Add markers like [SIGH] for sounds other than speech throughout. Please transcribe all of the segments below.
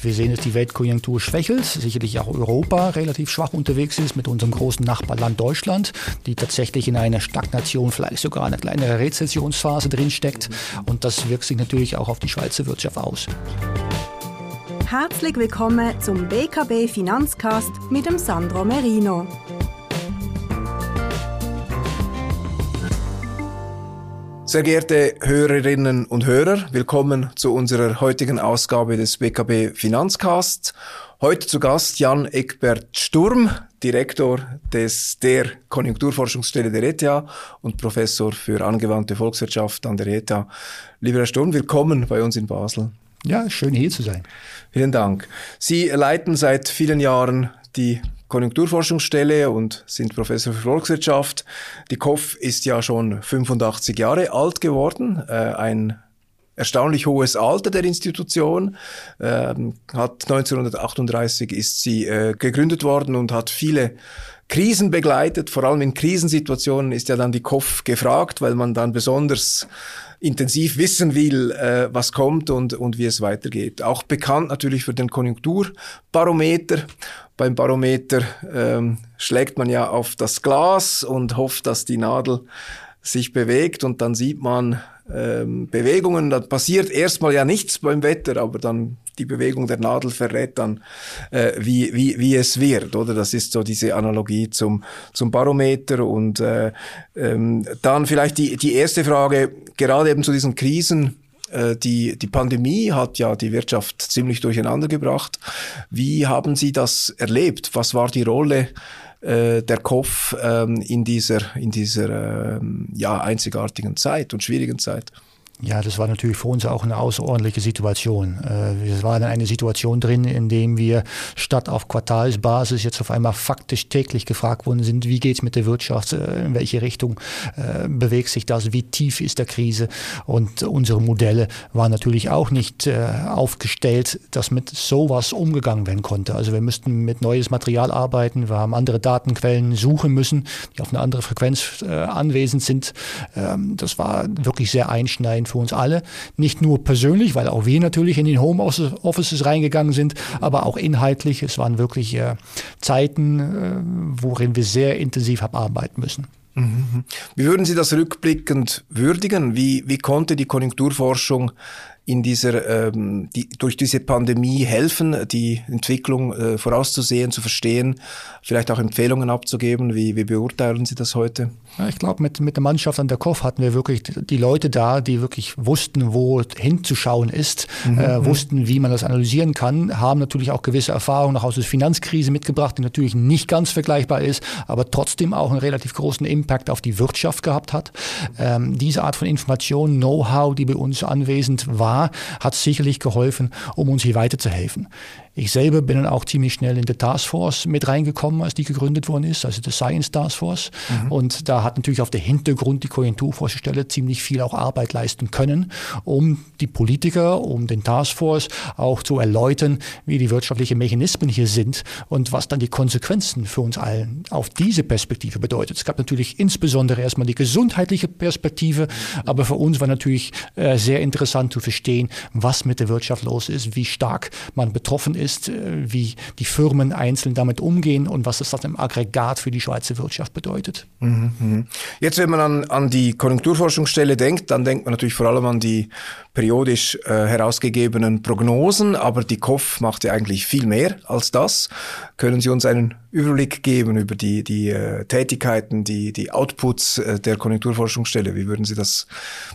Wir sehen, dass die Weltkonjunktur schwächelt, sicherlich auch Europa relativ schwach unterwegs ist mit unserem großen Nachbarland Deutschland, die tatsächlich in einer Stagnation, vielleicht sogar eine kleine Rezessionsphase drinsteckt. Und das wirkt sich natürlich auch auf die Schweizer Wirtschaft aus. Herzlich willkommen zum BKB Finanzcast mit dem Sandro Merino. Sehr geehrte Hörerinnen und Hörer, willkommen zu unserer heutigen Ausgabe des BKB Finanzcast. Heute zu Gast Jan Eckbert Sturm, Direktor des der Konjunkturforschungsstelle der ETH und Professor für angewandte Volkswirtschaft an der ETH. Lieber Herr Sturm, willkommen bei uns in Basel. Ja, schön hier zu sein. Vielen Dank. Sie leiten seit vielen Jahren die Konjunkturforschungsstelle und sind Professor für Volkswirtschaft. Die KOF ist ja schon 85 Jahre alt geworden, äh, ein erstaunlich hohes Alter der Institution. Ähm, hat 1938 ist sie äh, gegründet worden und hat viele Krisen begleitet. Vor allem in Krisensituationen ist ja dann die KOF gefragt, weil man dann besonders intensiv wissen will, äh, was kommt und, und wie es weitergeht. Auch bekannt natürlich für den Konjunkturbarometer. Beim Barometer ähm, schlägt man ja auf das Glas und hofft, dass die Nadel sich bewegt und dann sieht man ähm, Bewegungen. Da passiert erstmal ja nichts beim Wetter, aber dann die Bewegung der Nadel verrät dann, äh, wie, wie, wie es wird, oder? Das ist so diese Analogie zum, zum Barometer. Und äh, ähm, dann vielleicht die, die erste Frage, gerade eben zu diesen Krisen, äh, die, die Pandemie hat ja die Wirtschaft ziemlich durcheinander gebracht. Wie haben Sie das erlebt? Was war die Rolle äh, der Kopf ähm, in dieser, in dieser ähm, ja, einzigartigen Zeit und schwierigen Zeit? Ja, das war natürlich für uns auch eine außerordentliche Situation. Äh, wir waren in einer Situation drin, in dem wir statt auf Quartalsbasis jetzt auf einmal faktisch täglich gefragt worden sind, wie geht's mit der Wirtschaft, äh, in welche Richtung äh, bewegt sich das, wie tief ist der Krise. Und unsere Modelle waren natürlich auch nicht aufgestellt, dass mit sowas umgegangen werden konnte. Also wir müssten mit neues Material arbeiten, wir haben andere Datenquellen suchen müssen, die auf eine andere Frequenz anwesend sind. Ähm, das war wirklich sehr einschneidend für uns alle. Nicht nur persönlich, weil auch wir natürlich in den Homeoffices reingegangen sind, aber auch inhaltlich. Es waren wirklich äh, Zeiten, äh, worin wir sehr intensiv haben arbeiten müssen. Mhm. Wie würden Sie das rückblickend würdigen? Wie, wie konnte die Konjunkturforschung in dieser, ähm, die, durch diese Pandemie helfen, die Entwicklung äh, vorauszusehen, zu verstehen, vielleicht auch Empfehlungen abzugeben? Wie, wie beurteilen Sie das heute? Ja, ich glaube, mit, mit der Mannschaft an der Kopf hatten wir wirklich die Leute da, die wirklich wussten, wo hinzuschauen ist, mhm. äh, mhm. wussten, wie man das analysieren kann, haben natürlich auch gewisse Erfahrungen auch aus der Finanzkrise mitgebracht, die natürlich nicht ganz vergleichbar ist, aber trotzdem auch einen relativ großen Impact auf die Wirtschaft gehabt hat. Ähm, diese Art von Information, Know-how, die bei uns anwesend war, hat sicherlich geholfen, um uns hier weiterzuhelfen. Ich selber bin dann auch ziemlich schnell in der Taskforce mit reingekommen, als die gegründet worden ist, also der Science Taskforce. Mhm. Und da hat natürlich auf der Hintergrund die Konjunkturforschungsstelle ziemlich viel auch Arbeit leisten können, um die Politiker, um den Taskforce auch zu erläutern, wie die wirtschaftlichen Mechanismen hier sind und was dann die Konsequenzen für uns allen auf diese Perspektive bedeutet. Es gab natürlich insbesondere erstmal die gesundheitliche Perspektive, aber für uns war natürlich äh, sehr interessant zu verstehen, was mit der Wirtschaft los ist, wie stark man betroffen ist ist, äh, wie die Firmen einzeln damit umgehen und was das dann im Aggregat für die Schweizer Wirtschaft bedeutet. Mhm, mhm. Jetzt, wenn man an, an die Konjunkturforschungsstelle denkt, dann denkt man natürlich vor allem an die periodisch äh, herausgegebenen Prognosen, aber die KOF macht ja eigentlich viel mehr als das. Können Sie uns einen Überblick geben über die, die äh, Tätigkeiten, die, die Outputs äh, der Konjunkturforschungsstelle? Wie würden Sie das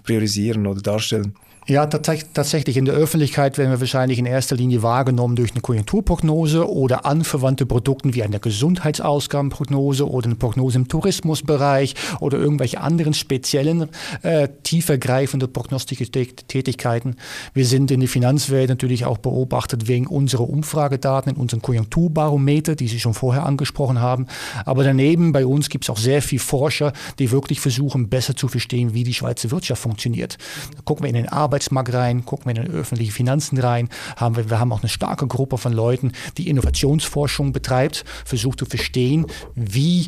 priorisieren oder darstellen? Ja, tatsächlich. In der Öffentlichkeit werden wir wahrscheinlich in erster Linie wahrgenommen durch eine Konjunkturprognose oder anverwandte Produkte wie eine Gesundheitsausgabenprognose oder eine Prognose im Tourismusbereich oder irgendwelche anderen speziellen, äh, tiefergreifende prognostische Tätigkeiten. Wir sind in der Finanzwelt natürlich auch beobachtet wegen unserer Umfragedaten in unserem Konjunkturbarometer, die Sie schon vorher angesprochen haben. Aber daneben bei uns gibt es auch sehr viele Forscher, die wirklich versuchen, besser zu verstehen, wie die Schweizer Wirtschaft funktioniert. Da gucken wir in den Arbeit Arbeitsmarkt rein, gucken wir in den öffentlichen Finanzen rein, haben wir, wir haben auch eine starke Gruppe von Leuten, die Innovationsforschung betreibt, versucht zu verstehen, wie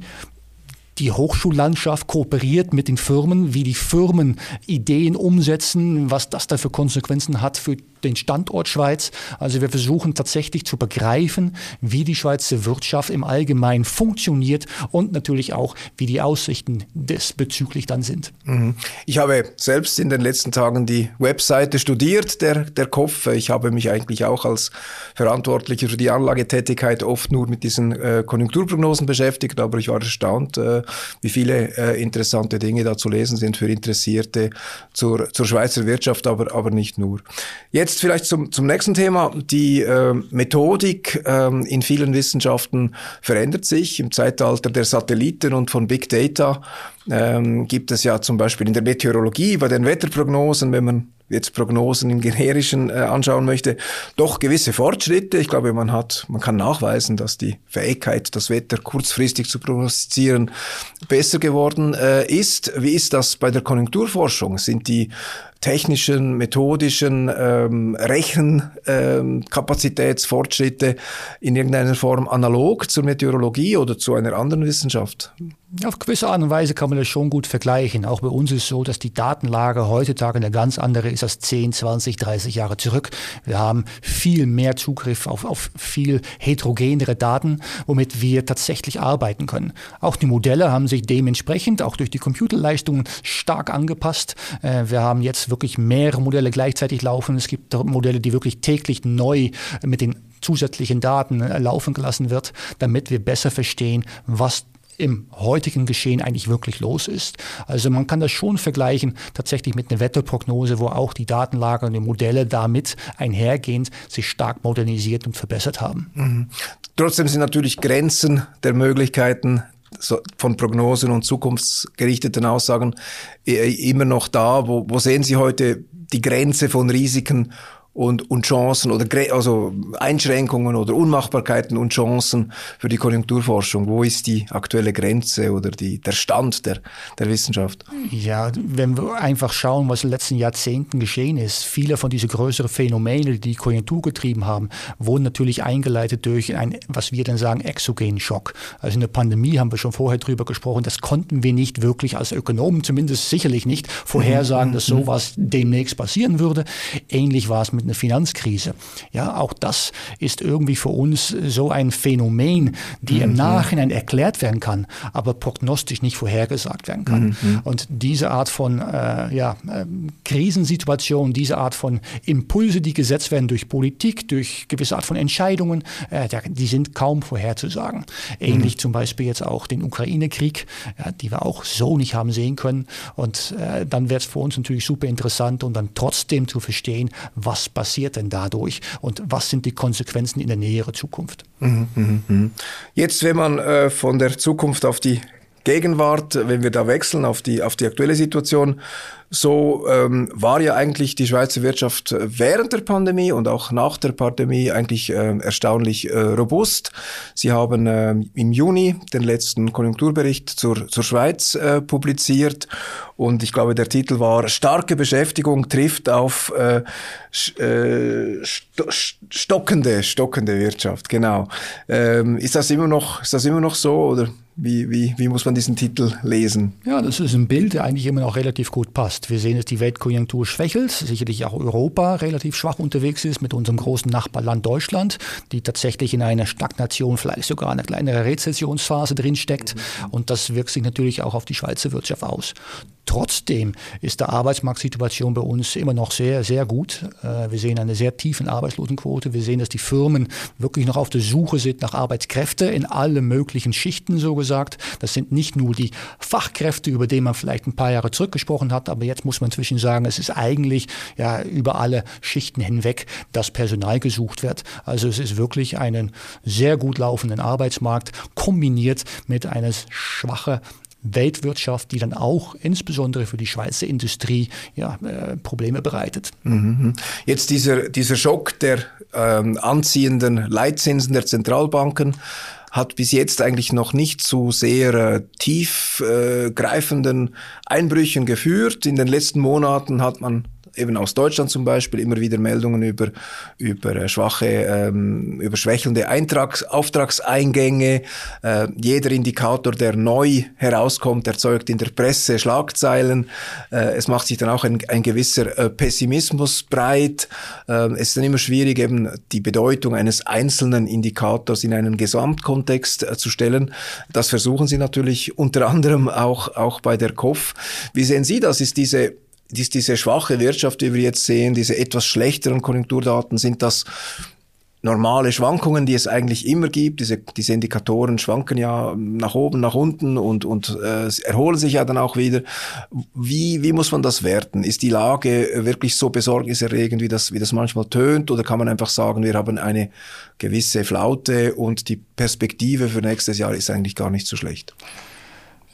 die Hochschullandschaft kooperiert mit den Firmen, wie die Firmen Ideen umsetzen, was das da für Konsequenzen hat für den Standort Schweiz. Also wir versuchen tatsächlich zu begreifen, wie die Schweizer Wirtschaft im Allgemeinen funktioniert und natürlich auch, wie die Aussichten diesbezüglich dann sind. Mhm. Ich habe selbst in den letzten Tagen die Webseite studiert, der, der KOF. Ich habe mich eigentlich auch als Verantwortlicher für die Anlagetätigkeit oft nur mit diesen äh, Konjunkturprognosen beschäftigt, aber ich war erstaunt, äh, wie viele äh, interessante Dinge da zu lesen sind für Interessierte zur, zur Schweizer Wirtschaft, aber, aber nicht nur. Jetzt vielleicht zum, zum nächsten Thema. Die äh, Methodik äh, in vielen Wissenschaften verändert sich. Im Zeitalter der Satelliten und von Big Data ähm, gibt es ja zum Beispiel in der Meteorologie, bei den Wetterprognosen, wenn man jetzt Prognosen im Generischen äh, anschauen möchte, doch gewisse Fortschritte. Ich glaube, man hat, man kann nachweisen, dass die Fähigkeit, das Wetter kurzfristig zu prognostizieren, besser geworden äh, ist. Wie ist das bei der Konjunkturforschung? Sind die technischen, methodischen ähm, Rechenkapazitätsfortschritte ähm, in irgendeiner Form analog zur Meteorologie oder zu einer anderen Wissenschaft? Auf gewisse Art und Weise kann man das schon gut vergleichen. Auch bei uns ist es so, dass die Datenlage heutzutage eine ganz andere ist als 10, 20, 30 Jahre zurück. Wir haben viel mehr Zugriff auf, auf viel heterogenere Daten, womit wir tatsächlich arbeiten können. Auch die Modelle haben sich dementsprechend, auch durch die Computerleistungen, stark angepasst. Äh, wir haben jetzt wirklich mehrere Modelle gleichzeitig laufen. Es gibt Modelle, die wirklich täglich neu mit den zusätzlichen Daten äh, laufen gelassen wird, damit wir besser verstehen, was im heutigen Geschehen eigentlich wirklich los ist. Also man kann das schon vergleichen tatsächlich mit einer Wetterprognose, wo auch die Datenlage und die Modelle damit einhergehend sich stark modernisiert und verbessert haben. Mhm. Trotzdem sind natürlich Grenzen der Möglichkeiten von Prognosen und zukunftsgerichteten Aussagen äh, immer noch da. Wo, wo sehen Sie heute die Grenze von Risiken und, und Chancen oder also Einschränkungen oder Unmachbarkeiten und Chancen für die Konjunkturforschung? Wo ist die aktuelle Grenze oder die, der Stand der, der Wissenschaft? Ja, wenn wir einfach schauen, was in den letzten Jahrzehnten geschehen ist, viele von diesen größeren Phänomene, die die Konjunktur getrieben haben, wurden natürlich eingeleitet durch ein, was wir dann sagen, exogenen Schock. Also in der Pandemie haben wir schon vorher drüber gesprochen, das konnten wir nicht wirklich als Ökonomen, zumindest sicherlich nicht, vorhersagen, dass mhm. sowas demnächst passieren würde. Ähnlich war es mit eine Finanzkrise. Ja, auch das ist irgendwie für uns so ein Phänomen, die mhm. im Nachhinein erklärt werden kann, aber prognostisch nicht vorhergesagt werden kann. Mhm. mhm. Und diese Art von äh, ja, äh, Krisensituation, diese Art von Impulse, die gesetzt werden durch Politik, durch gewisse Art von Entscheidungen, äh, die sind kaum vorherzusagen. Ähnlich mhm. zum Beispiel jetzt auch den Ukraine-Krieg, ja, die wir auch so nicht haben sehen können. Und äh, dann wird es für uns natürlich super interessant und dann trotzdem zu verstehen, was passiert denn dadurch und was sind die Konsequenzen in der näheren Zukunft. Mhm, mh, mh. Jetzt, wenn man äh, von der Zukunft auf die Gegenwart, wenn wir da wechseln auf die, auf die aktuelle Situation, so ähm, war ja eigentlich die Schweizer Wirtschaft äh, während der Pandemie und auch nach der Pandemie eigentlich äh, erstaunlich äh, robust. Sie haben äh, im Juni den letzten Konjunkturbericht zur, zur Schweiz äh, publiziert und ich glaube, der Titel war Starke Beschäftigung trifft auf äh, äh, sto stockende, stockende Wirtschaft. Genau. Ähm, ist das immer noch, ist das immer noch so oder? Wie, wie, wie muss man diesen Titel lesen? Ja, das ist ein Bild, der eigentlich immer noch relativ gut passt. Wir sehen, dass die Weltkonjunktur schwächelt, sicherlich auch Europa relativ schwach unterwegs ist mit unserem großen Nachbarland Deutschland, die tatsächlich in einer Stagnation, vielleicht sogar eine kleinere Rezessionsphase drinsteckt. Und das wirkt sich natürlich auch auf die Schweizer Wirtschaft aus. Trotzdem ist die Arbeitsmarktsituation bei uns immer noch sehr, sehr gut. Äh, wir sehen eine sehr tiefe Arbeitslosenquote. Wir sehen, dass die Firmen wirklich noch auf der Suche sind nach Arbeitskräften in alle möglichen Schichten, so gesagt. Das sind nicht nur die Fachkräfte, über die man vielleicht ein paar Jahre zurückgesprochen hat, aber jetzt muss man inzwischen sagen, es ist eigentlich ja über alle Schichten hinweg, dass Personal gesucht wird. Also es ist wirklich einen sehr gut laufenden Arbeitsmarkt kombiniert mit einer schwachen Weltwirtschaft, die dann auch insbesondere für die Schweizer Industrie ja, äh, Probleme bereitet. Mhm. Jetzt dieser, dieser Schock der ähm, anziehenden Leitzinsen der Zentralbanken hat bis jetzt eigentlich noch nicht zu sehr äh, tiefgreifenden äh, Einbrüchen geführt. In den letzten Monaten hat man eben aus Deutschland zum Beispiel immer wieder Meldungen über, über äh, schwache, ähm, über schwächelnde Eintrags Auftragseingänge. Äh, jeder Indikator, der neu herauskommt, erzeugt in der Presse Schlagzeilen. Äh, es macht sich dann auch ein, ein gewisser äh, Pessimismus breit. Äh, es ist dann immer schwierig, eben die Bedeutung eines einzelnen Indikators in einen Gesamtkontext äh, zu stellen. Das versuchen sie natürlich unter anderem auch, auch bei der KOF. Wie sehen Sie das? Ist diese ist diese schwache Wirtschaft, die wir jetzt sehen, diese etwas schlechteren Konjunkturdaten, sind das normale Schwankungen, die es eigentlich immer gibt. Diese, diese Indikatoren schwanken ja nach oben, nach unten und, und äh, erholen sich ja dann auch wieder. Wie, wie muss man das werten? Ist die Lage wirklich so besorgniserregend, wie das, wie das manchmal tönt? Oder kann man einfach sagen, wir haben eine gewisse Flaute und die Perspektive für nächstes Jahr ist eigentlich gar nicht so schlecht?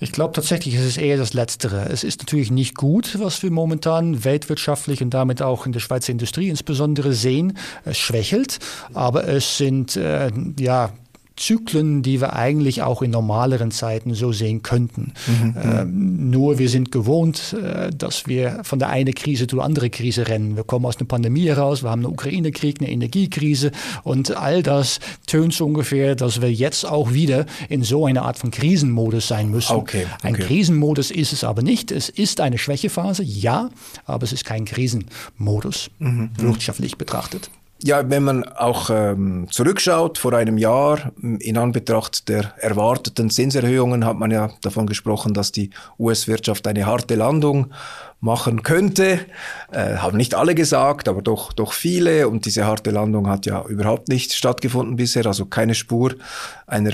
Ich glaube tatsächlich, es ist eher das Letztere. Es ist natürlich nicht gut, was wir momentan weltwirtschaftlich und damit auch in der Schweizer Industrie insbesondere sehen. Es schwächelt, aber es sind äh, ja Zyklen, die wir eigentlich auch in normaleren Zeiten so sehen könnten. Mhm. Ähm, nur wir sind gewohnt, äh, dass wir von der einen Krise zur anderen Krise rennen. Wir kommen aus einer Pandemie heraus, wir haben einen Ukraine-Krieg, eine Energiekrise und all das tönt so ungefähr, dass wir jetzt auch wieder in so einer Art von Krisenmodus sein müssen. Okay, okay. Ein Krisenmodus ist es aber nicht. Es ist eine Schwächephase, ja, aber es ist kein Krisenmodus, mhm. wirtschaftlich betrachtet. Ja, wenn man auch ähm, zurückschaut, vor einem Jahr, in Anbetracht der erwarteten Zinserhöhungen, hat man ja davon gesprochen, dass die US-Wirtschaft eine harte Landung machen könnte. Äh, haben nicht alle gesagt, aber doch, doch viele. Und diese harte Landung hat ja überhaupt nicht stattgefunden bisher, also keine Spur einer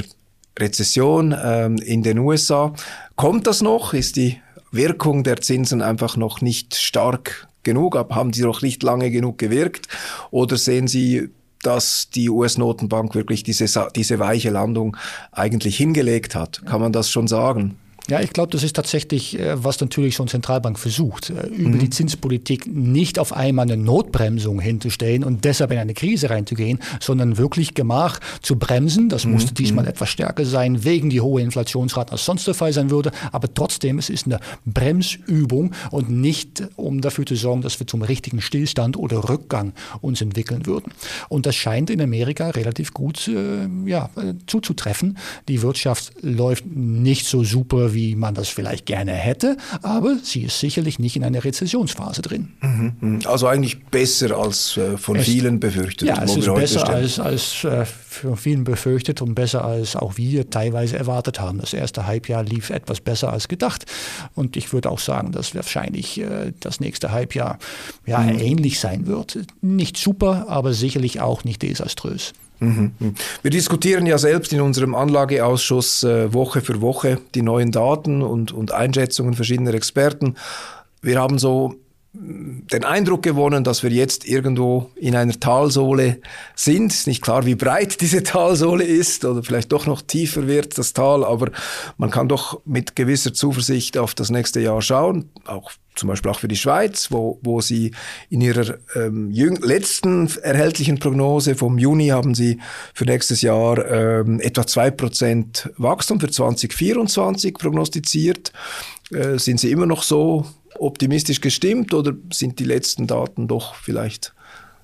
Rezession ähm, in den USA. Kommt das noch? Ist die Wirkung der Zinsen einfach noch nicht stark genug, aber haben die noch nicht lange genug gewirkt? Oder sehen Sie, dass die US-Notenbank wirklich diese, diese weiche Landung eigentlich hingelegt hat? Kann man das schon sagen? Ja, ich glaube, das ist tatsächlich, äh, was natürlich so eine Zentralbank versucht, äh, über mhm. die Zinspolitik nicht auf einmal eine Notbremsung hinzustellen und deshalb in eine Krise reinzugehen, sondern wirklich Gemach zu bremsen. Das mhm. musste diesmal mhm. etwas stärker sein, wegen die hohe Inflationsrate als sonst der Fall sein würde. Aber trotzdem, es ist eine Bremsübung und nicht, um dafür zu sorgen, dass wir zum richtigen Stillstand oder Rückgang uns entwickeln würden. Und das scheint in Amerika relativ gut äh, ja, äh, zuzutreffen. Die Wirtschaft läuft nicht so super, wie wie man das vielleicht gerne hätte, aber sie ist sicherlich nicht in einer Rezessionsphase drin. Mhm, mhm. Also eigentlich besser als äh, von es, vielen befürchtet. Ja, es ist besser als, als äh, von vielen befürchtet und besser als auch wir teilweise erwartet haben. Das erste Halbjahr lief etwas besser als gedacht und ich würde auch sagen, dass wahrscheinlich äh, das nächste Halbjahr ja, mhm. ähnlich sein wird. Nicht super, aber sicherlich auch nicht desaströs. Mhm. Wir diskutieren ja selbst in unserem Anlageausschuss äh, Woche für Woche die neuen Daten und, und Einschätzungen verschiedener Experten. Wir haben so den Eindruck gewonnen, dass wir jetzt irgendwo in einer Talsohle sind. Ist nicht klar, wie breit diese Talsohle ist oder vielleicht doch noch tiefer wird das Tal, aber man kann doch mit gewisser Zuversicht auf das nächste Jahr schauen, auch zum Beispiel auch für die Schweiz, wo, wo sie in ihrer ähm, letzten erhältlichen Prognose vom Juni haben sie für nächstes Jahr ähm, etwa zwei Prozent Wachstum für 2024 prognostiziert. Äh, sind Sie immer noch so optimistisch gestimmt oder sind die letzten Daten doch vielleicht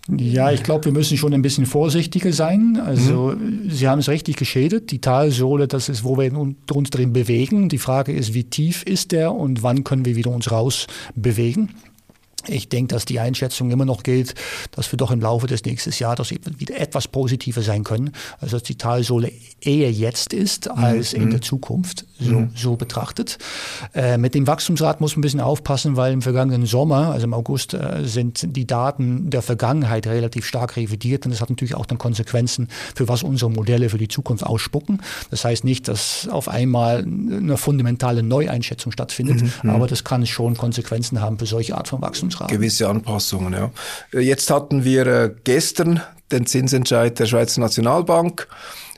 ja, ich glaube, wir müssen schon ein bisschen vorsichtiger sein. Also, mhm. Sie haben es richtig geschädet. Die Talsohle, das ist, wo wir uns drin bewegen. Die Frage ist, wie tief ist der und wann können wir wieder uns raus bewegen? Ich denke, dass die Einschätzung immer noch gilt, dass wir doch im Laufe des nächsten Jahres wieder etwas positiver sein können. Also dass die Talsohle eher jetzt ist als mhm. in der Zukunft, so, mhm. so betrachtet. Äh, mit dem Wachstumsrat muss man ein bisschen aufpassen, weil im vergangenen Sommer, also im August, äh, sind die Daten der Vergangenheit relativ stark revidiert und das hat natürlich auch dann Konsequenzen für was unsere Modelle für die Zukunft ausspucken. Das heißt nicht, dass auf einmal eine fundamentale Neueinschätzung stattfindet, mhm. aber das kann schon Konsequenzen haben für solche Art von Wachstum. Zinsrahmen. Gewisse Anpassungen, ja. Jetzt hatten wir äh, gestern den Zinsentscheid der Schweizer Nationalbank.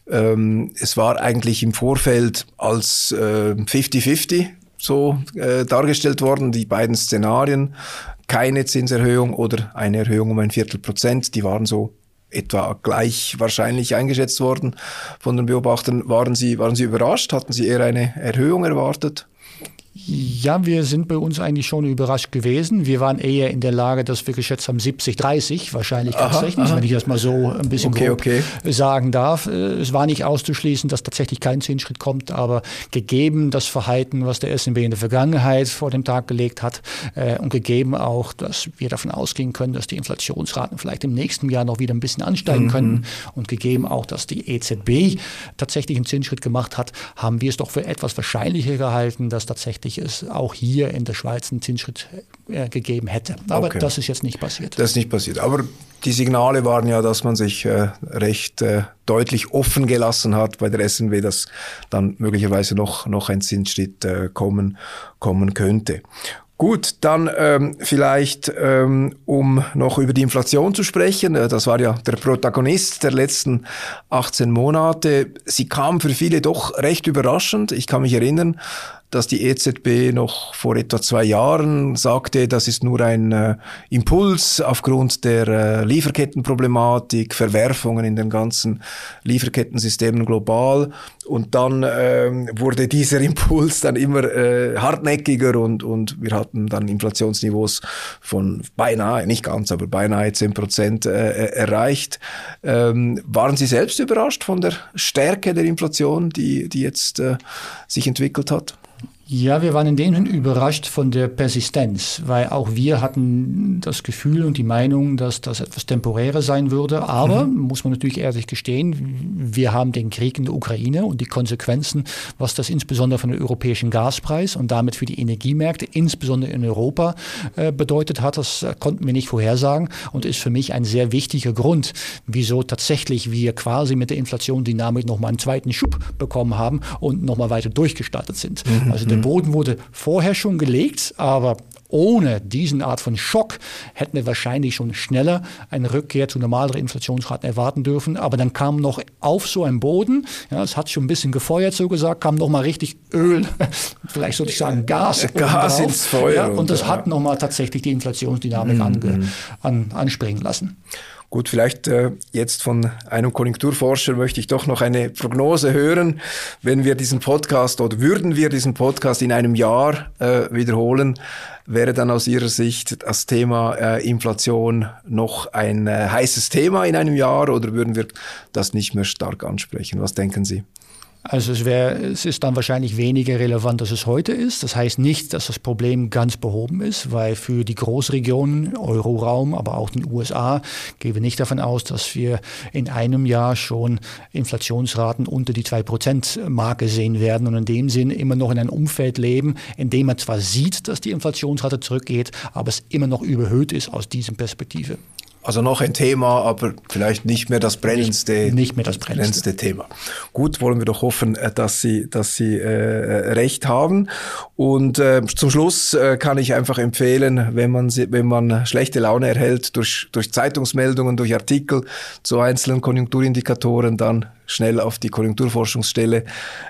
Ähm, es war eigentlich im Vorfeld als 50-50 äh, so äh, dargestellt worden, die beiden Szenarien. Keine Zinserhöhung oder eine Erhöhung um ein Viertel Prozent, die waren so etwa gleich wahrscheinlich eingeschätzt worden von den Beobachtern. Waren Sie, waren Sie überrascht? Hatten Sie eher eine Erhöhung erwartet? Ja, wir sind bei uns eigentlich schon überrascht gewesen. Wir waren eher in der Lage, dass wir geschätzt haben 70, 30 wahrscheinlichkeitstechnisch, wenn ich das mal so ein bisschen okay, okay. sagen darf. Äh, es war nicht auszuschließen, dass tatsächlich kein Zinsschritt kommt, aber gegeben das Verhalten, was der SNB in der Vergangenheit vor dem Tag gelegt hat äh, und gegeben auch, dass wir davon ausgehen können, dass die Inflationsraten vielleicht im nächsten Jahr noch wieder ein bisschen ansteigen mhm. können und gegeben auch, dass die EZB tatsächlich einen Zinsschritt gemacht hat, haben wir es doch für etwas wahrscheinlicher gehalten, dass tatsächlich tatsächlich es auch hier in der Schweiz einen Zinsschritt äh, gegeben hätte. Aber okay. das ist jetzt nicht passiert. Das ist nicht passiert. Aber die Signale waren ja, dass man sich äh, recht äh, deutlich offen gelassen hat bei der SNW, dass dann möglicherweise noch, noch ein Zinsschritt kommen, kommen könnte. Gut, dann ähm, vielleicht, ähm, um noch über die Inflation zu sprechen. Das war ja der Protagonist der letzten 18 Monate. Sie kam für viele doch recht überraschend. Ich kann mich erinnern, dass die EZB noch vor etwa zwei Jahren sagte, das ist nur ein äh, Impuls aufgrund der äh, Lieferkettenproblematik, Verwerfungen in den ganzen Lieferkettensystemen global. Und dann äh, wurde dieser [LAUGHS] Impuls dann immer äh, hartnäckiger und, und wir hatten dann Inflationsniveaus von beinahe, nicht ganz, aber beinahe 10 Prozent äh, erreicht. Ähm, waren Sie selbst überrascht von der Stärke der Inflation, die, die jetzt äh, sich entwickelt hat? Ja, wir waren in dem Sinne überrascht von der Persistenz, weil auch wir hatten das Gefühl und die Meinung, dass das etwas temporärer sein würde. Aber, mhm. muss man natürlich ehrlich gestehen, wir haben den Krieg in der Ukraine und die Konsequenzen, was das insbesondere von dem europäischen Gaspreis und damit für die Energiemärkte, insbesondere in Europa, äh, bedeutet hat, das konnten wir nicht vorhersagen und ist für mich ein sehr wichtiger Grund, wieso tatsächlich wir quasi mit der Inflationsdynamik nochmal einen zweiten Schub bekommen haben und nochmal weiter durchgestartet sind. Mhm. Also der Boden wurde vorher schon gelegt, aber ohne diesen Art von Schock hätten wir wahrscheinlich schon schneller eine Rückkehr zu normaleren Inflationsraten erwarten dürfen. Aber dann kam noch auf so einem Boden, ja, es hat schon ein bisschen gefeuert, so gesagt, kam noch mal richtig Öl, [LAUGHS] vielleicht sollte ich sagen Gas, Gas ins Feuer. Ja, und das ja. hat noch mal tatsächlich die Inflationsdynamik mhm. ange, an, anspringen lassen. Gut, vielleicht äh, jetzt von einem Konjunkturforscher möchte ich doch noch eine Prognose hören. Wenn wir diesen Podcast oder würden wir diesen Podcast in einem Jahr äh, wiederholen, wäre dann aus Ihrer Sicht das Thema äh, Inflation noch ein äh, heißes Thema in einem Jahr oder würden wir das nicht mehr stark ansprechen? Was denken Sie? Also es, wär, es ist dann wahrscheinlich weniger relevant, als es heute ist. Das heißt nicht, dass das Problem ganz behoben ist, weil für die Großregionen, Euroraum, aber auch den USA, gehen wir nicht davon aus, dass wir in einem Jahr schon Inflationsraten unter die 2%-Marke sehen werden und in dem Sinn immer noch in einem Umfeld leben, in dem man zwar sieht, dass die Inflationsrate zurückgeht, aber es immer noch überhöht ist aus dieser Perspektive. Also noch ein Thema, aber vielleicht nicht mehr das brennendste, nicht, nicht mehr das brennendste. brennendste. Thema. Gut, wollen wir doch hoffen, äh, dass Sie, dass Sie äh, recht haben. Und äh, zum Schluss äh, kann ich einfach empfehlen, wenn man, wenn man schlechte Laune erhält durch, durch Zeitungsmeldungen, durch Artikel zu einzelnen Konjunkturindikatoren, dann schnell auf die Konjunkturforschungsstelle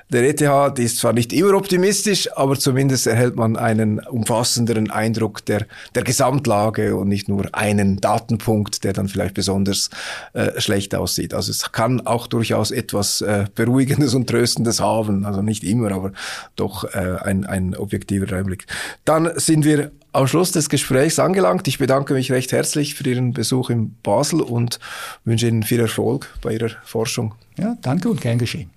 der ETH. Die ist zwar nicht immer optimistisch, aber zumindest erhält man einen umfassenderen Eindruck der, der Gesamtlage und nicht nur einen Datenpunkt, der dann vielleicht besonders äh, schlecht aussieht. Also es kann auch durchaus etwas äh, Beruhigendes und Tröstendes haben. Also nicht immer, aber doch äh, ein, ein objektiver Einblick. Dann sind wir am Schluss des Gesprächs angelangt. Ich bedanke mich recht herzlich für Ihren Besuch in Basel und wünsche Ihnen viel Erfolg bei Ihrer Forschung. Ja, danke und gern geschehen.